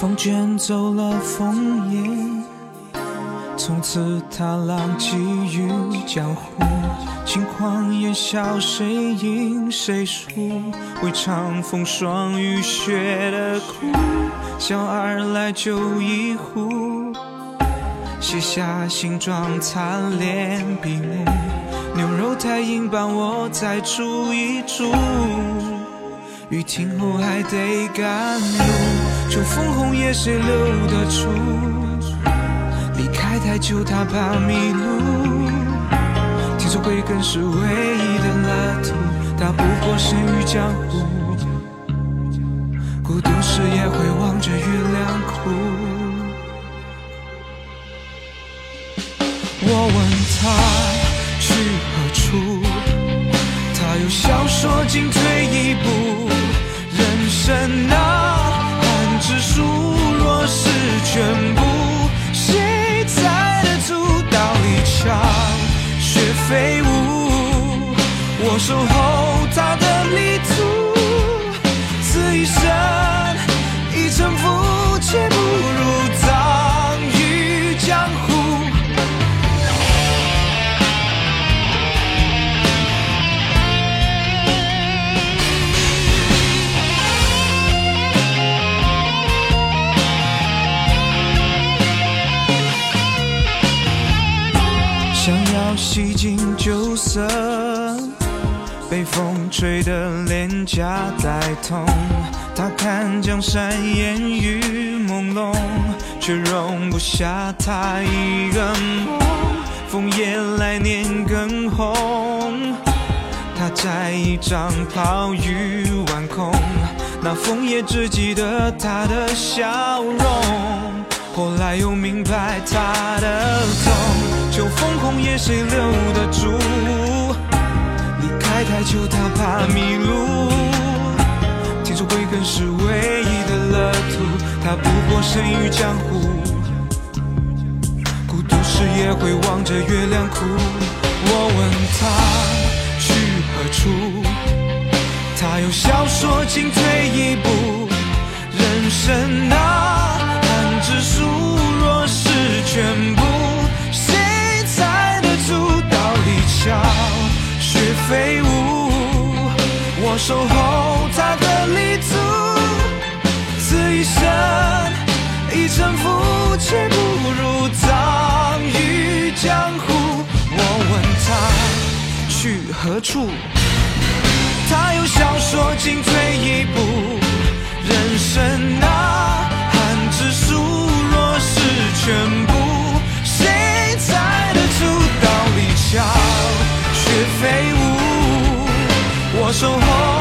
风卷走了枫叶，从此他浪迹于江湖。轻狂言笑，谁赢谁输？未尝风霜雨雪的苦，笑而来酒一壶，写下形状残恋笔墨。牛肉太硬，帮我再煮一煮。雨停后还得赶路，秋风红叶谁留得住？离开太久，他怕迷路。听说归根是唯一的乐土，他不过身于江湖，孤独时也会望着月亮哭。我问他飞舞？我守候他的旅途，此一生已沉浮，且不如葬于江湖。想要洗尽旧色，被风吹得脸颊带痛。他看江山烟雨朦胧，却容不下他一个梦。枫叶来年更红，他摘一张抛于晚空。那枫叶只记得他的笑容，后来又明白他的痛。秋风红叶谁留得住？离开太久，他怕迷路。听说归根是唯一的乐土，他不过身于江湖，孤独时也会望着月亮哭。我问他去何处，他又笑说进退一步。人生飞舞？我守候他的立足，此一生一沉浮，且不如葬于江湖。我问他去何处，他又笑说进退一步。人生难守候